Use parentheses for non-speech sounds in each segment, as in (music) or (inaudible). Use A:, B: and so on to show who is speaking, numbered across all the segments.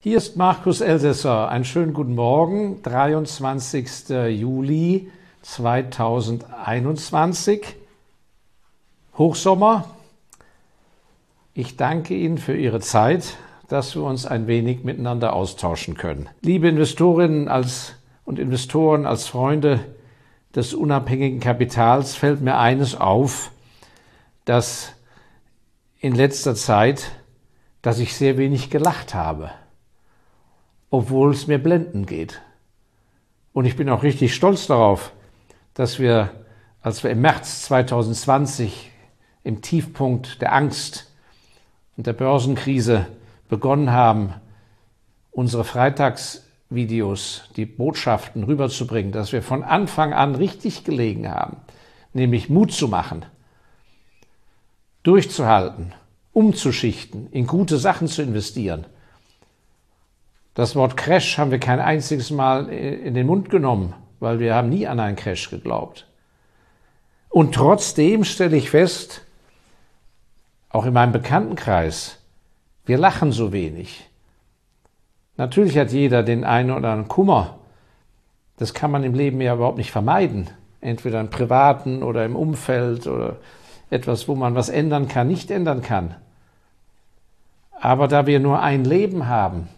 A: Hier ist Markus Elsässer. Einen schönen guten Morgen, 23. Juli 2021. Hochsommer. Ich danke Ihnen für Ihre Zeit, dass wir uns ein wenig miteinander austauschen können. Liebe Investorinnen als, und Investoren als Freunde des unabhängigen Kapitals fällt mir eines auf, dass in letzter Zeit, dass ich sehr wenig gelacht habe obwohl es mir blenden geht. Und ich bin auch richtig stolz darauf, dass wir, als wir im März 2020 im Tiefpunkt der Angst und der Börsenkrise begonnen haben, unsere Freitagsvideos, die Botschaften rüberzubringen, dass wir von Anfang an richtig gelegen haben, nämlich Mut zu machen, durchzuhalten, umzuschichten, in gute Sachen zu investieren – das Wort Crash haben wir kein einziges Mal in den Mund genommen, weil wir haben nie an einen Crash geglaubt. Und trotzdem stelle ich fest, auch in meinem Bekanntenkreis, wir lachen so wenig. Natürlich hat jeder den einen oder anderen Kummer. Das kann man im Leben ja überhaupt nicht vermeiden. Entweder im privaten oder im Umfeld oder etwas, wo man was ändern kann, nicht ändern kann. Aber da wir nur ein Leben haben,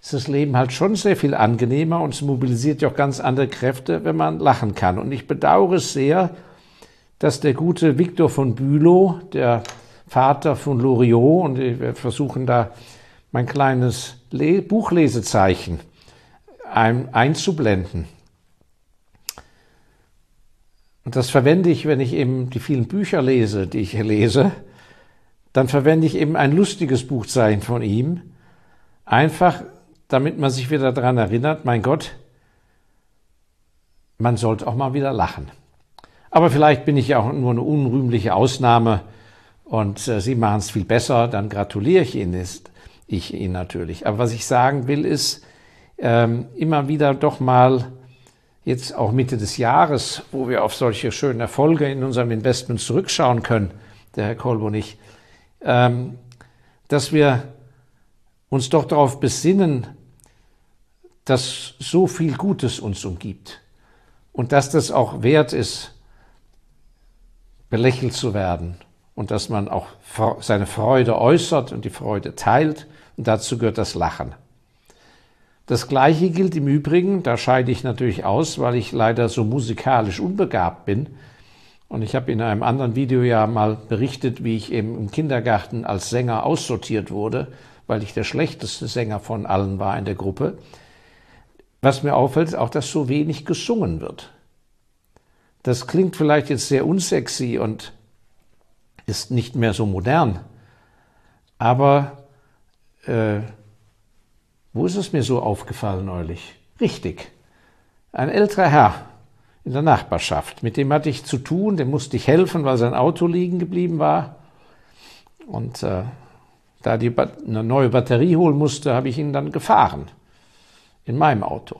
A: ist das Leben halt schon sehr viel angenehmer und es mobilisiert ja auch ganz andere Kräfte, wenn man lachen kann. Und ich bedauere es sehr, dass der gute Victor von Bülow, der Vater von Loriot, und wir versuchen da mein kleines Le Buchlesezeichen ein, einzublenden. Und das verwende ich, wenn ich eben die vielen Bücher lese, die ich lese, dann verwende ich eben ein lustiges Buchzeichen von ihm, einfach damit man sich wieder daran erinnert, mein Gott, man sollte auch mal wieder lachen. Aber vielleicht bin ich ja auch nur eine unrühmliche Ausnahme und äh, Sie machen es viel besser, dann gratuliere ich Ihnen, ist, ich Ihnen natürlich. Aber was ich sagen will, ist ähm, immer wieder doch mal jetzt auch Mitte des Jahres, wo wir auf solche schönen Erfolge in unserem Investment zurückschauen können, der Herr Kolb und ich, ähm, dass wir uns doch darauf besinnen, dass so viel Gutes uns umgibt und dass das auch wert ist, belächelt zu werden und dass man auch seine Freude äußert und die Freude teilt und dazu gehört das Lachen. Das Gleiche gilt im Übrigen, da scheide ich natürlich aus, weil ich leider so musikalisch unbegabt bin. Und ich habe in einem anderen Video ja mal berichtet, wie ich eben im Kindergarten als Sänger aussortiert wurde, weil ich der schlechteste Sänger von allen war in der Gruppe. Was mir auffällt, ist auch, dass so wenig gesungen wird. Das klingt vielleicht jetzt sehr unsexy und ist nicht mehr so modern. Aber äh, wo ist es mir so aufgefallen neulich? Richtig. Ein älterer Herr in der Nachbarschaft, mit dem hatte ich zu tun, dem musste ich helfen, weil sein Auto liegen geblieben war. Und äh, da die eine neue Batterie holen musste, habe ich ihn dann gefahren in meinem Auto.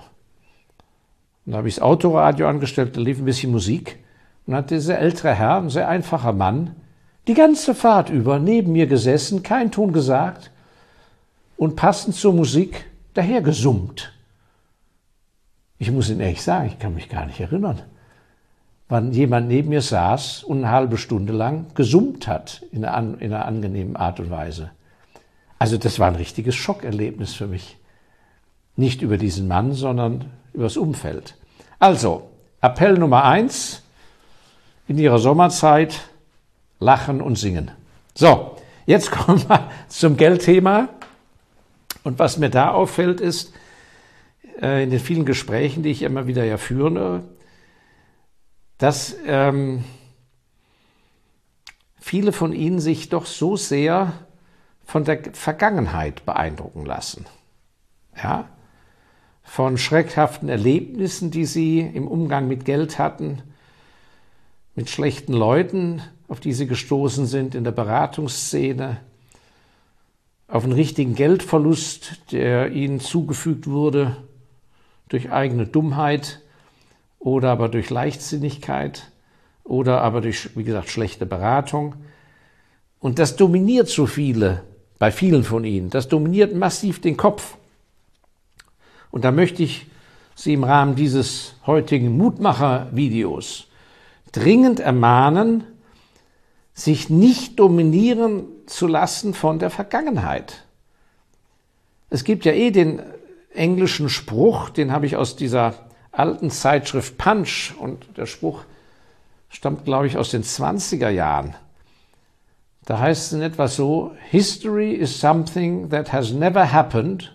A: Und da habe ich das Autoradio angestellt, da lief ein bisschen Musik. Und hat dieser ältere Herr, ein sehr einfacher Mann, die ganze Fahrt über neben mir gesessen, kein Ton gesagt und passend zur Musik daher gesummt. Ich muss Ihnen ehrlich sagen, ich kann mich gar nicht erinnern, wann jemand neben mir saß und eine halbe Stunde lang gesummt hat in einer angenehmen Art und Weise. Also das war ein richtiges Schockerlebnis für mich. Nicht über diesen Mann, sondern über das Umfeld. Also, Appell Nummer eins in Ihrer Sommerzeit, lachen und singen. So, jetzt (laughs) kommen wir zum Geldthema. Und was mir da auffällt, ist, äh, in den vielen Gesprächen, die ich immer wieder ja führe, dass ähm, viele von Ihnen sich doch so sehr von der Vergangenheit beeindrucken lassen. Ja, von schreckhaften Erlebnissen, die sie im Umgang mit Geld hatten, mit schlechten Leuten, auf die sie gestoßen sind in der Beratungsszene, auf einen richtigen Geldverlust, der ihnen zugefügt wurde durch eigene Dummheit oder aber durch Leichtsinnigkeit oder aber durch, wie gesagt, schlechte Beratung. Und das dominiert so viele, bei vielen von ihnen. Das dominiert massiv den Kopf. Und da möchte ich Sie im Rahmen dieses heutigen Mutmacher-Videos dringend ermahnen, sich nicht dominieren zu lassen von der Vergangenheit. Es gibt ja eh den englischen Spruch, den habe ich aus dieser alten Zeitschrift Punch und der Spruch stammt, glaube ich, aus den 20er Jahren. Da heißt es in etwa so, History is something that has never happened,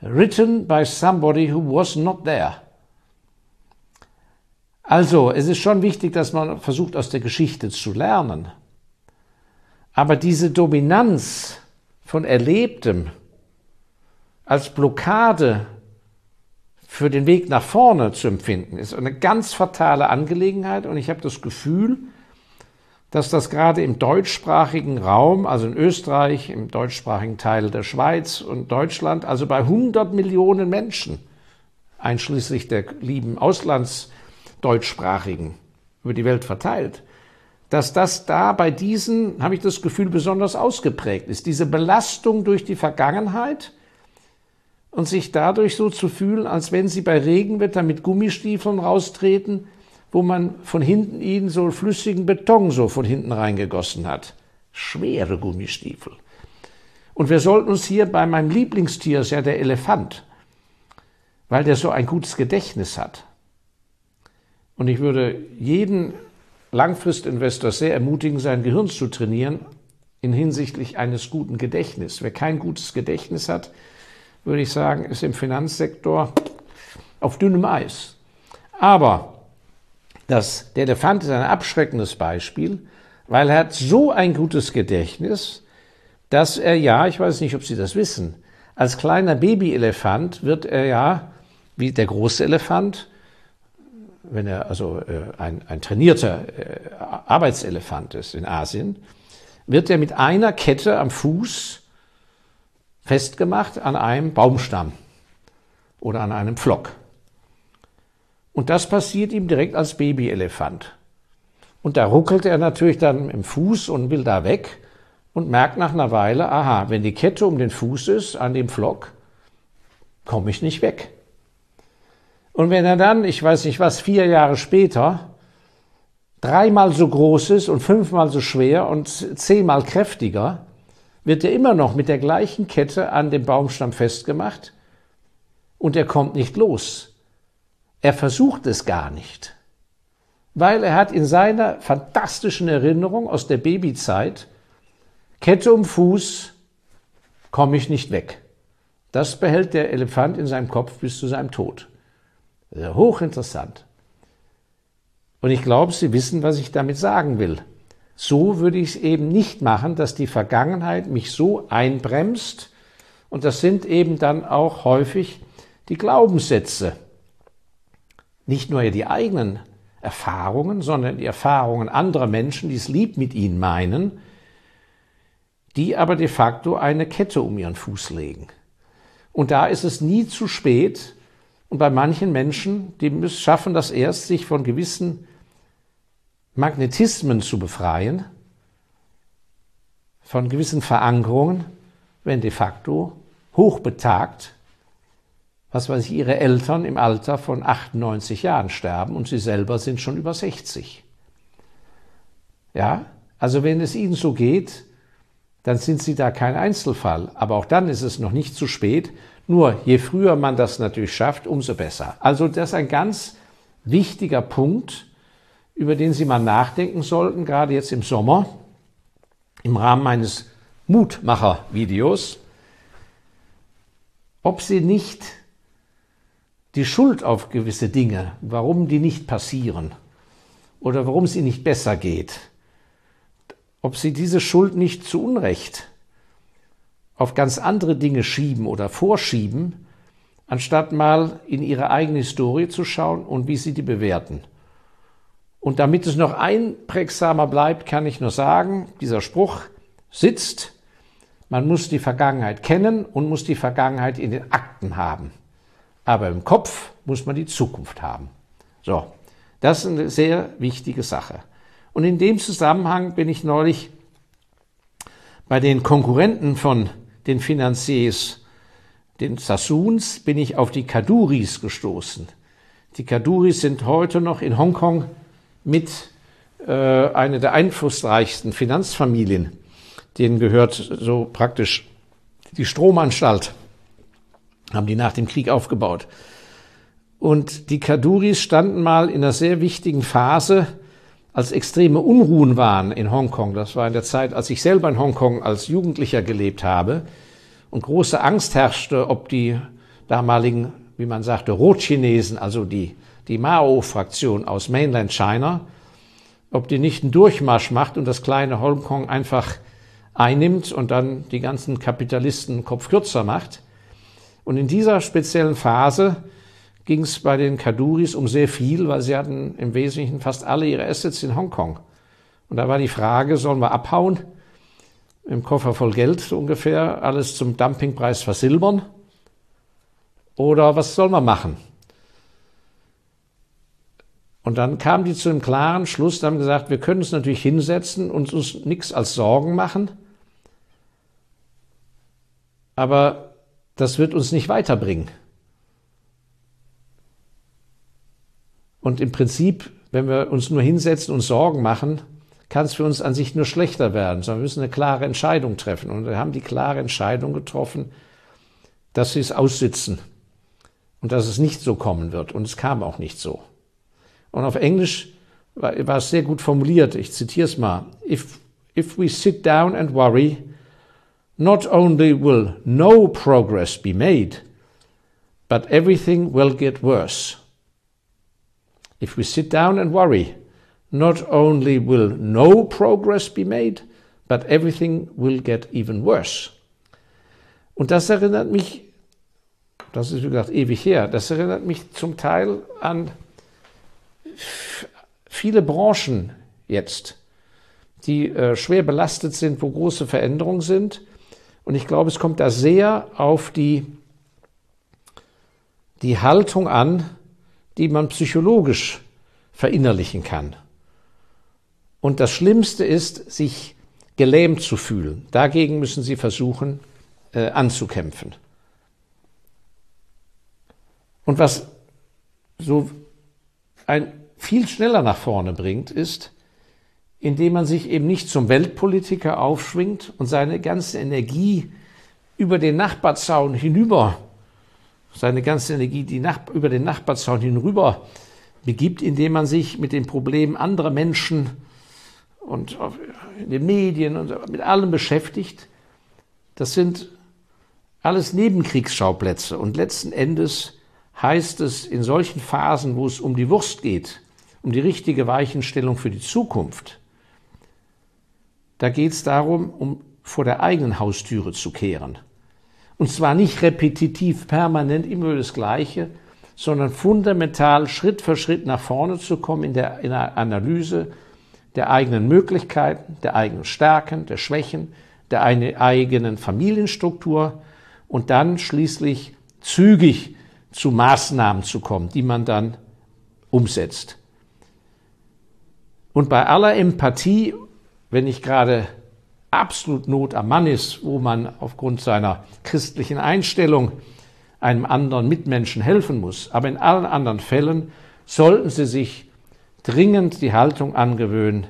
A: written by somebody who was not there. Also, es ist schon wichtig, dass man versucht, aus der Geschichte zu lernen. Aber diese Dominanz von Erlebtem als Blockade für den Weg nach vorne zu empfinden, ist eine ganz fatale Angelegenheit. Und ich habe das Gefühl, dass das gerade im deutschsprachigen Raum, also in Österreich, im deutschsprachigen Teil der Schweiz und Deutschland, also bei 100 Millionen Menschen, einschließlich der lieben Auslandsdeutschsprachigen, über die Welt verteilt, dass das da bei diesen, habe ich das Gefühl, besonders ausgeprägt ist. Diese Belastung durch die Vergangenheit und sich dadurch so zu fühlen, als wenn sie bei Regenwetter mit Gummistiefeln raustreten, wo man von hinten ihnen so flüssigen Beton so von hinten reingegossen hat. Schwere Gummistiefel. Und wir sollten uns hier bei meinem Lieblingstier, ist ja der Elefant, weil der so ein gutes Gedächtnis hat. Und ich würde jeden Langfristinvestor sehr ermutigen, sein Gehirn zu trainieren in hinsichtlich eines guten Gedächtnisses. Wer kein gutes Gedächtnis hat, würde ich sagen, ist im Finanzsektor auf dünnem Eis. Aber das, der Elefant ist ein abschreckendes Beispiel, weil er hat so ein gutes Gedächtnis, dass er ja, ich weiß nicht, ob Sie das wissen, als kleiner Babyelefant wird er ja, wie der große Elefant, wenn er also äh, ein, ein trainierter äh, Arbeitselefant ist in Asien, wird er mit einer Kette am Fuß festgemacht an einem Baumstamm oder an einem Pflock. Und das passiert ihm direkt als Babyelefant. Und da ruckelt er natürlich dann im Fuß und will da weg und merkt nach einer Weile, aha, wenn die Kette um den Fuß ist, an dem Flock, komme ich nicht weg. Und wenn er dann, ich weiß nicht was, vier Jahre später, dreimal so groß ist und fünfmal so schwer und zehnmal kräftiger, wird er immer noch mit der gleichen Kette an dem Baumstamm festgemacht und er kommt nicht los. Er versucht es gar nicht, weil er hat in seiner fantastischen Erinnerung aus der Babyzeit Kette um Fuß, komme ich nicht weg. Das behält der Elefant in seinem Kopf bis zu seinem Tod. Das hochinteressant. Und ich glaube, Sie wissen, was ich damit sagen will. So würde ich es eben nicht machen, dass die Vergangenheit mich so einbremst. Und das sind eben dann auch häufig die Glaubenssätze, nicht nur die eigenen Erfahrungen, sondern die Erfahrungen anderer Menschen, die es lieb mit ihnen meinen, die aber de facto eine Kette um ihren Fuß legen. Und da ist es nie zu spät. Und bei manchen Menschen, die müssen, schaffen das erst, sich von gewissen Magnetismen zu befreien, von gewissen Verankerungen, wenn de facto hochbetagt was weiß ich, ihre Eltern im Alter von 98 Jahren sterben und sie selber sind schon über 60. Ja, also wenn es ihnen so geht, dann sind sie da kein Einzelfall. Aber auch dann ist es noch nicht zu spät. Nur je früher man das natürlich schafft, umso besser. Also das ist ein ganz wichtiger Punkt, über den Sie mal nachdenken sollten, gerade jetzt im Sommer, im Rahmen meines Mutmacher-Videos, ob Sie nicht die Schuld auf gewisse Dinge, warum die nicht passieren oder warum es ihnen nicht besser geht, ob sie diese Schuld nicht zu Unrecht auf ganz andere Dinge schieben oder vorschieben, anstatt mal in ihre eigene Historie zu schauen und wie sie die bewerten. Und damit es noch einprägsamer bleibt, kann ich nur sagen, dieser Spruch sitzt, man muss die Vergangenheit kennen und muss die Vergangenheit in den Akten haben. Aber im Kopf muss man die Zukunft haben. So, das ist eine sehr wichtige Sache. Und in dem Zusammenhang bin ich neulich bei den Konkurrenten von den Finanziers den Sassoons, bin ich auf die Kaduris gestoßen. Die Kaduris sind heute noch in Hongkong mit äh, eine der einflussreichsten Finanzfamilien. Denen gehört so praktisch die Stromanstalt, haben die nach dem Krieg aufgebaut. Und die Kaduris standen mal in einer sehr wichtigen Phase, als extreme Unruhen waren in Hongkong. Das war in der Zeit, als ich selber in Hongkong als Jugendlicher gelebt habe und große Angst herrschte, ob die damaligen, wie man sagte, Rotchinesen, also die, die Mao-Fraktion aus Mainland China, ob die nicht einen Durchmarsch macht und das kleine Hongkong einfach einnimmt und dann die ganzen Kapitalisten Kopf kürzer macht. Und in dieser speziellen Phase ging es bei den Kaduris um sehr viel, weil sie hatten im Wesentlichen fast alle ihre Assets in Hongkong. Und da war die Frage, sollen wir abhauen, im Koffer voll Geld so ungefähr, alles zum Dumpingpreis versilbern? Oder was soll man machen? Und dann kamen die zu einem klaren Schluss, haben gesagt, wir können uns natürlich hinsetzen und uns nichts als Sorgen machen, aber das wird uns nicht weiterbringen. Und im Prinzip, wenn wir uns nur hinsetzen und Sorgen machen, kann es für uns an sich nur schlechter werden, sondern wir müssen eine klare Entscheidung treffen. Und wir haben die klare Entscheidung getroffen, dass sie es aussitzen und dass es nicht so kommen wird. Und es kam auch nicht so. Und auf Englisch war, war es sehr gut formuliert. Ich zitiere es mal. If, if we sit down and worry, not only will no progress be made, but everything will get worse. If we sit down and worry, not only will no progress be made, but everything will get even worse. Und das erinnert mich, das ist wie gesagt ewig her, das erinnert mich zum Teil an viele Branchen jetzt, die äh, schwer belastet sind, wo große Veränderungen sind. Und ich glaube, es kommt da sehr auf die, die Haltung an, die man psychologisch verinnerlichen kann. Und das Schlimmste ist, sich gelähmt zu fühlen. Dagegen müssen Sie versuchen äh, anzukämpfen. Und was so ein viel schneller nach vorne bringt, ist, indem man sich eben nicht zum Weltpolitiker aufschwingt und seine ganze Energie über den Nachbarzaun hinüber seine ganze Energie die Nach über den Nachbarzaun hinüber begibt, indem man sich mit den Problemen anderer Menschen und in den Medien und mit allem beschäftigt. Das sind alles Nebenkriegsschauplätze. Und letzten Endes heißt es in solchen Phasen, wo es um die Wurst geht, um die richtige Weichenstellung für die Zukunft, da geht es darum, um vor der eigenen Haustüre zu kehren. Und zwar nicht repetitiv, permanent immer das Gleiche, sondern fundamental Schritt für Schritt nach vorne zu kommen in der, in der Analyse der eigenen Möglichkeiten, der eigenen Stärken, der Schwächen, der eigenen Familienstruktur und dann schließlich zügig zu Maßnahmen zu kommen, die man dann umsetzt. Und bei aller Empathie, wenn ich gerade absolut Not am Mann ist, wo man aufgrund seiner christlichen Einstellung einem anderen Mitmenschen helfen muss. Aber in allen anderen Fällen sollten Sie sich dringend die Haltung angewöhnen,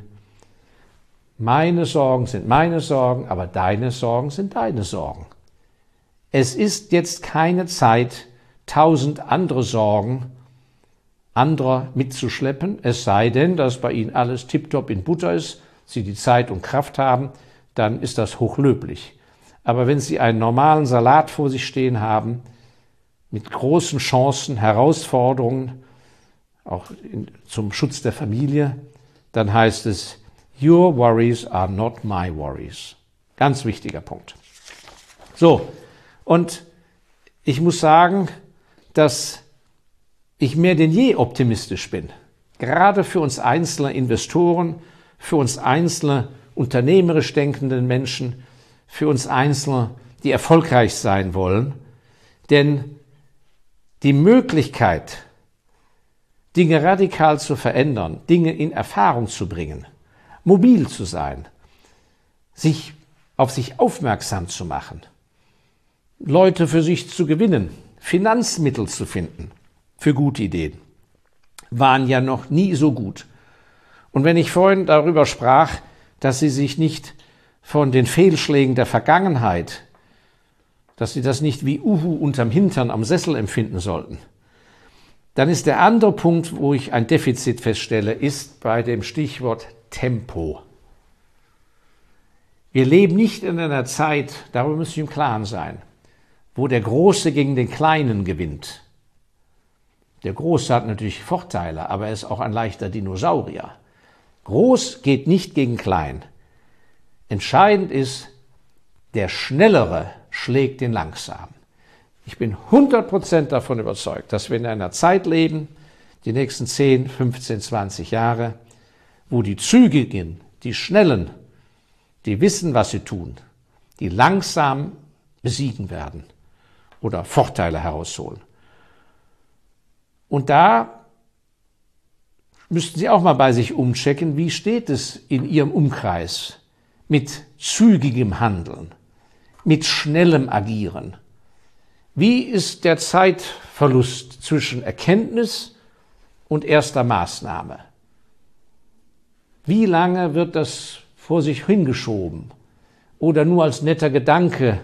A: meine Sorgen sind meine Sorgen, aber deine Sorgen sind deine Sorgen. Es ist jetzt keine Zeit, tausend andere Sorgen anderer mitzuschleppen, es sei denn, dass bei Ihnen alles tiptop in Butter ist, Sie die Zeit und Kraft haben, dann ist das hochlöblich. Aber wenn Sie einen normalen Salat vor sich stehen haben, mit großen Chancen, Herausforderungen, auch in, zum Schutz der Familie, dann heißt es, Your worries are not my worries. Ganz wichtiger Punkt. So, und ich muss sagen, dass ich mehr denn je optimistisch bin. Gerade für uns einzelne Investoren, für uns einzelne unternehmerisch denkenden Menschen, für uns Einzelne, die erfolgreich sein wollen. Denn die Möglichkeit, Dinge radikal zu verändern, Dinge in Erfahrung zu bringen, mobil zu sein, sich auf sich aufmerksam zu machen, Leute für sich zu gewinnen, Finanzmittel zu finden für gute Ideen, waren ja noch nie so gut. Und wenn ich vorhin darüber sprach, dass sie sich nicht von den Fehlschlägen der Vergangenheit, dass sie das nicht wie Uhu unterm Hintern am Sessel empfinden sollten, dann ist der andere Punkt, wo ich ein Defizit feststelle, ist bei dem Stichwort Tempo. Wir leben nicht in einer Zeit, darüber müssen wir im Klaren sein, wo der Große gegen den Kleinen gewinnt. Der Große hat natürlich Vorteile, aber er ist auch ein leichter Dinosaurier. Groß geht nicht gegen klein. Entscheidend ist, der Schnellere schlägt den Langsamen. Ich bin 100% davon überzeugt, dass wir in einer Zeit leben, die nächsten 10, 15, 20 Jahre, wo die Zügigen, die Schnellen, die wissen, was sie tun, die langsam besiegen werden oder Vorteile herausholen. Und da müssten Sie auch mal bei sich umchecken, wie steht es in Ihrem Umkreis mit zügigem Handeln, mit schnellem Agieren. Wie ist der Zeitverlust zwischen Erkenntnis und erster Maßnahme? Wie lange wird das vor sich hingeschoben oder nur als netter Gedanke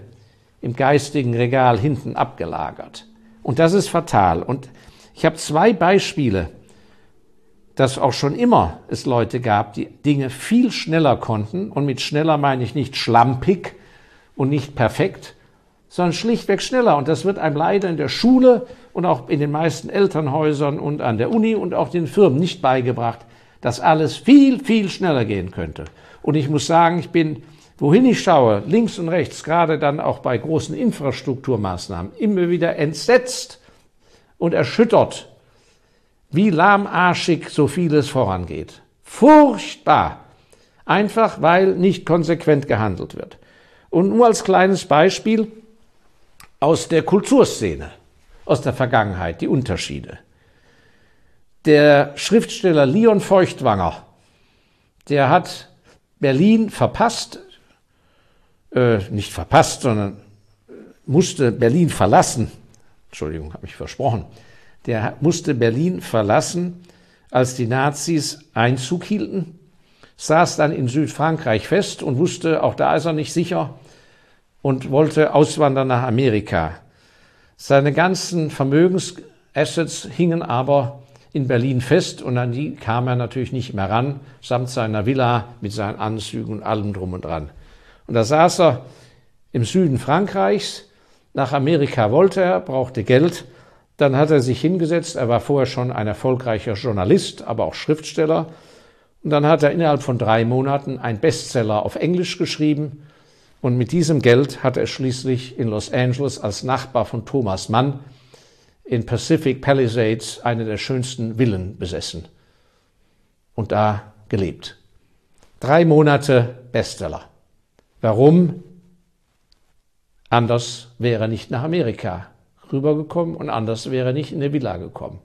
A: im geistigen Regal hinten abgelagert? Und das ist fatal. Und ich habe zwei Beispiele, dass auch schon immer es Leute gab, die Dinge viel schneller konnten. Und mit schneller meine ich nicht schlampig und nicht perfekt, sondern schlichtweg schneller. Und das wird einem leider in der Schule und auch in den meisten Elternhäusern und an der Uni und auch den Firmen nicht beigebracht, dass alles viel, viel schneller gehen könnte. Und ich muss sagen, ich bin, wohin ich schaue, links und rechts, gerade dann auch bei großen Infrastrukturmaßnahmen, immer wieder entsetzt, und erschüttert, wie lahmarschig so vieles vorangeht. Furchtbar. Einfach weil nicht konsequent gehandelt wird. Und nur als kleines Beispiel aus der Kulturszene, aus der Vergangenheit, die Unterschiede. Der Schriftsteller Leon Feuchtwanger, der hat Berlin verpasst, äh, nicht verpasst, sondern musste Berlin verlassen Entschuldigung, habe ich versprochen, der musste Berlin verlassen, als die Nazis Einzug hielten, saß dann in Südfrankreich fest und wusste, auch da ist er nicht sicher und wollte auswandern nach Amerika. Seine ganzen Vermögensassets hingen aber in Berlin fest und an die kam er natürlich nicht mehr ran, samt seiner Villa mit seinen Anzügen und allem drum und dran. Und da saß er im Süden Frankreichs, nach Amerika wollte er, brauchte Geld. Dann hat er sich hingesetzt. Er war vorher schon ein erfolgreicher Journalist, aber auch Schriftsteller. Und dann hat er innerhalb von drei Monaten einen Bestseller auf Englisch geschrieben. Und mit diesem Geld hat er schließlich in Los Angeles als Nachbar von Thomas Mann in Pacific Palisades eine der schönsten Villen besessen und da gelebt. Drei Monate Bestseller. Warum? Anders wäre er nicht nach Amerika rübergekommen und anders wäre er nicht in eine Villa gekommen.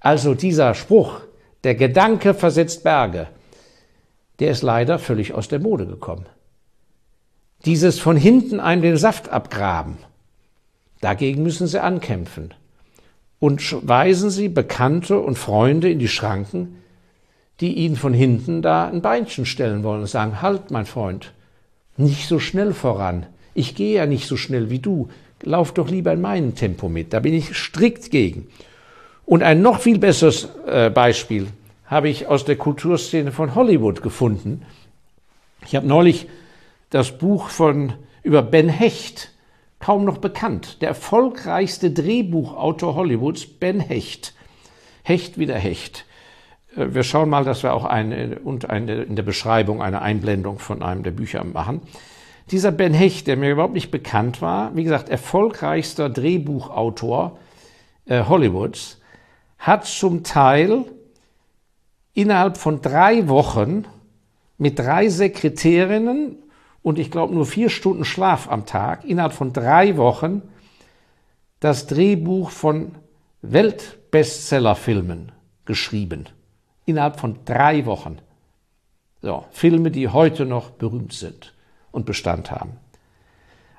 A: Also dieser Spruch, der Gedanke versetzt Berge, der ist leider völlig aus der Mode gekommen. Dieses von hinten einem den Saft abgraben, dagegen müssen Sie ankämpfen. Und weisen Sie Bekannte und Freunde in die Schranken, die Ihnen von hinten da ein Beinchen stellen wollen und sagen, halt, mein Freund, nicht so schnell voran. Ich gehe ja nicht so schnell wie du. Lauf doch lieber in meinem Tempo mit. Da bin ich strikt gegen. Und ein noch viel besseres äh, Beispiel habe ich aus der Kulturszene von Hollywood gefunden. Ich habe neulich das Buch von über Ben Hecht, kaum noch bekannt, der erfolgreichste Drehbuchautor Hollywoods, Ben Hecht. Hecht wieder Hecht. Äh, wir schauen mal, dass wir auch eine, und eine, in der Beschreibung eine Einblendung von einem der Bücher machen. Dieser Ben Hecht, der mir überhaupt nicht bekannt war, wie gesagt, erfolgreichster Drehbuchautor äh, Hollywoods, hat zum Teil innerhalb von drei Wochen mit drei Sekretärinnen und ich glaube nur vier Stunden Schlaf am Tag, innerhalb von drei Wochen das Drehbuch von Weltbestsellerfilmen geschrieben. Innerhalb von drei Wochen. So, Filme, die heute noch berühmt sind und Bestand haben.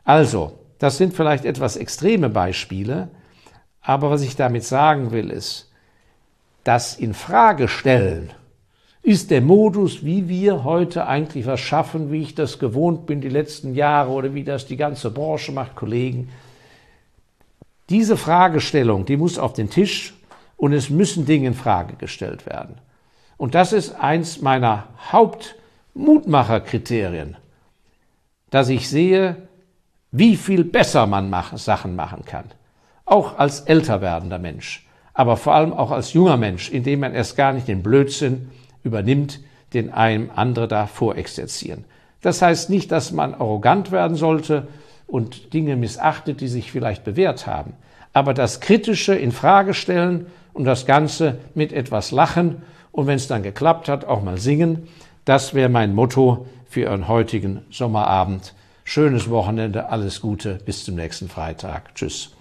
A: Also, Das sind vielleicht etwas extreme Beispiele, aber was ich damit sagen will, ist, das in Frage stellen ist der Modus, wie wir heute eigentlich was schaffen, wie ich das gewohnt bin die letzten Jahre oder wie das die ganze Branche macht, Kollegen. Diese Fragestellung, die muss auf den Tisch und es müssen Dinge in Frage gestellt werden. Und das ist eins meiner Hauptmutmacherkriterien, dass ich sehe, wie viel besser man Sachen machen kann. Auch als älter werdender Mensch, aber vor allem auch als junger Mensch, indem man erst gar nicht den Blödsinn übernimmt, den einem andere da vorexerzieren. Das heißt nicht, dass man arrogant werden sollte und Dinge missachtet, die sich vielleicht bewährt haben. Aber das Kritische in Frage stellen und das Ganze mit etwas Lachen und wenn es dann geklappt hat, auch mal singen, das wäre mein Motto für Ihren heutigen Sommerabend. Schönes Wochenende, alles Gute, bis zum nächsten Freitag. Tschüss.